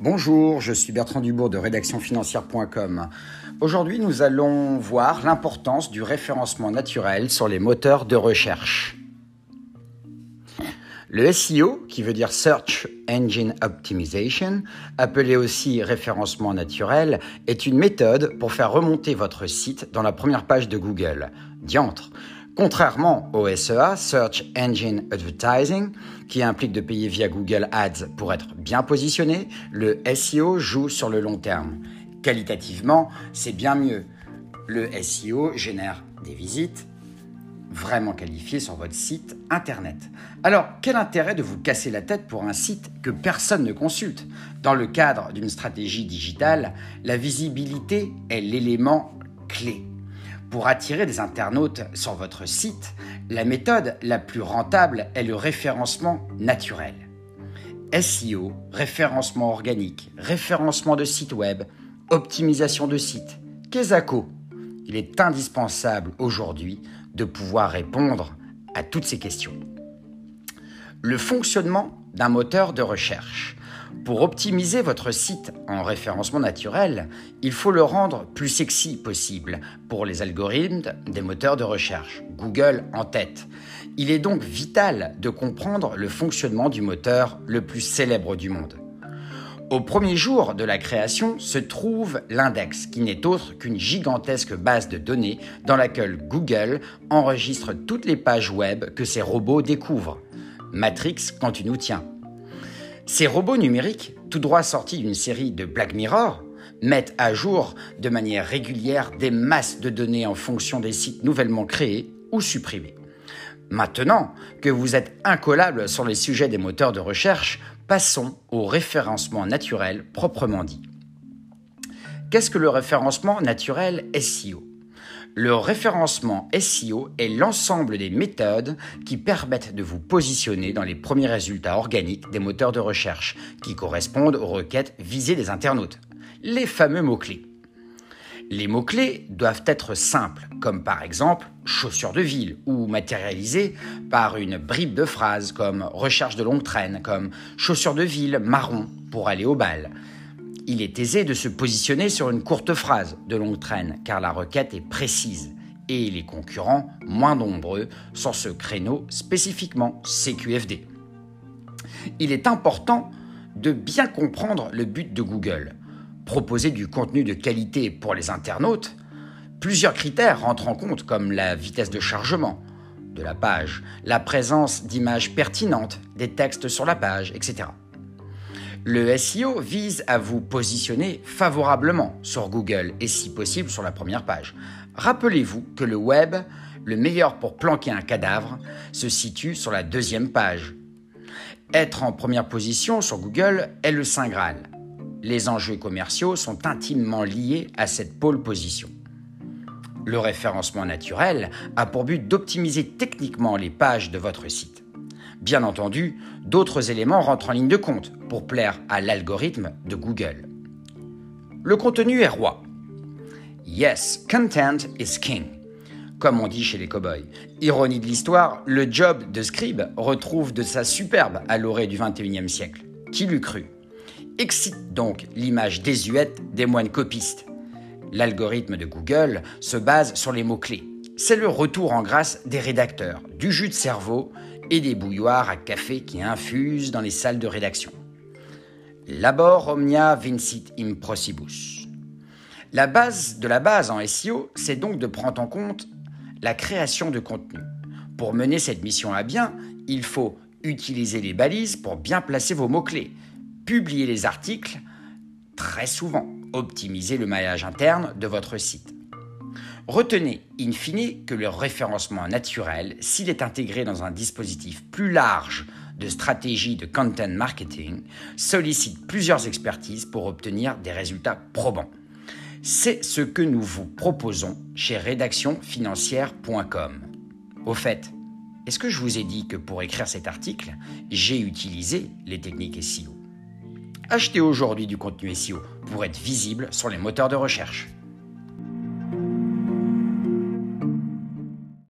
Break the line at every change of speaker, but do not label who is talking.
Bonjour, je suis Bertrand Dubourg de rédactionfinancière.com. Aujourd'hui, nous allons voir l'importance du référencement naturel sur les moteurs de recherche. Le SEO, qui veut dire Search Engine Optimization, appelé aussi référencement naturel, est une méthode pour faire remonter votre site dans la première page de Google. Diantre Contrairement au SEA, Search Engine Advertising, qui implique de payer via Google Ads pour être bien positionné, le SEO joue sur le long terme. Qualitativement, c'est bien mieux. Le SEO génère des visites vraiment qualifiées sur votre site internet. Alors, quel intérêt de vous casser la tête pour un site que personne ne consulte? Dans le cadre d'une stratégie digitale, la visibilité est l'élément clé. Pour attirer des internautes sur votre site, la méthode la plus rentable est le référencement naturel. SEO, référencement organique, référencement de site web, optimisation de site, Kesako. Il est indispensable aujourd'hui de pouvoir répondre à toutes ces questions. Le fonctionnement d'un moteur de recherche. Pour optimiser votre site en référencement naturel, il faut le rendre plus sexy possible pour les algorithmes des moteurs de recherche, Google en tête. Il est donc vital de comprendre le fonctionnement du moteur le plus célèbre du monde. Au premier jour de la création se trouve l'index, qui n'est autre qu'une gigantesque base de données dans laquelle Google enregistre toutes les pages web que ses robots découvrent. Matrix quand tu nous tiens. Ces robots numériques, tout droit sortis d'une série de Black Mirror, mettent à jour de manière régulière des masses de données en fonction des sites nouvellement créés ou supprimés. Maintenant que vous êtes incollable sur les sujets des moteurs de recherche, passons au référencement naturel proprement dit. Qu'est-ce que le référencement naturel SEO le référencement SEO est l'ensemble des méthodes qui permettent de vous positionner dans les premiers résultats organiques des moteurs de recherche qui correspondent aux requêtes visées des internautes, les fameux mots-clés. Les mots-clés doivent être simples, comme par exemple chaussures de ville, ou matérialisés par une bribe de phrase comme recherche de longue traîne, comme chaussures de ville marron pour aller au bal, il est aisé de se positionner sur une courte phrase de longue traîne, car la requête est précise et les concurrents moins nombreux sur ce créneau spécifiquement CQFD. Il est important de bien comprendre le but de Google. Proposer du contenu de qualité pour les internautes, plusieurs critères rentrent en compte comme la vitesse de chargement de la page, la présence d'images pertinentes, des textes sur la page, etc. Le SEO vise à vous positionner favorablement sur Google et si possible sur la première page. Rappelez-vous que le web, le meilleur pour planquer un cadavre, se situe sur la deuxième page. Être en première position sur Google est le Saint Graal. Les enjeux commerciaux sont intimement liés à cette pole position. Le référencement naturel a pour but d'optimiser techniquement les pages de votre site. Bien entendu, d'autres éléments rentrent en ligne de compte pour plaire à l'algorithme de Google. Le contenu est roi. Yes, content is king. Comme on dit chez les cowboys. Ironie de l'histoire, le job de scribe retrouve de sa superbe à l'orée du XXIe siècle. Qui l'eût cru? Excite donc l'image désuète des moines copistes. L'algorithme de Google se base sur les mots-clés. C'est le retour en grâce des rédacteurs, du jus de cerveau et des bouilloires à café qui infusent dans les salles de rédaction. Labor omnia vincit improsibus. La base de la base en SEO, c'est donc de prendre en compte la création de contenu. Pour mener cette mission à bien, il faut utiliser les balises pour bien placer vos mots-clés, publier les articles très souvent, optimiser le maillage interne de votre site. Retenez, in fine, que le référencement naturel, s'il est intégré dans un dispositif plus large de stratégie de content marketing, sollicite plusieurs expertises pour obtenir des résultats probants. C'est ce que nous vous proposons chez rédactionfinancière.com. Au fait, est-ce que je vous ai dit que pour écrire cet article, j'ai utilisé les techniques SEO Achetez aujourd'hui du contenu SEO pour être visible sur les moteurs de recherche.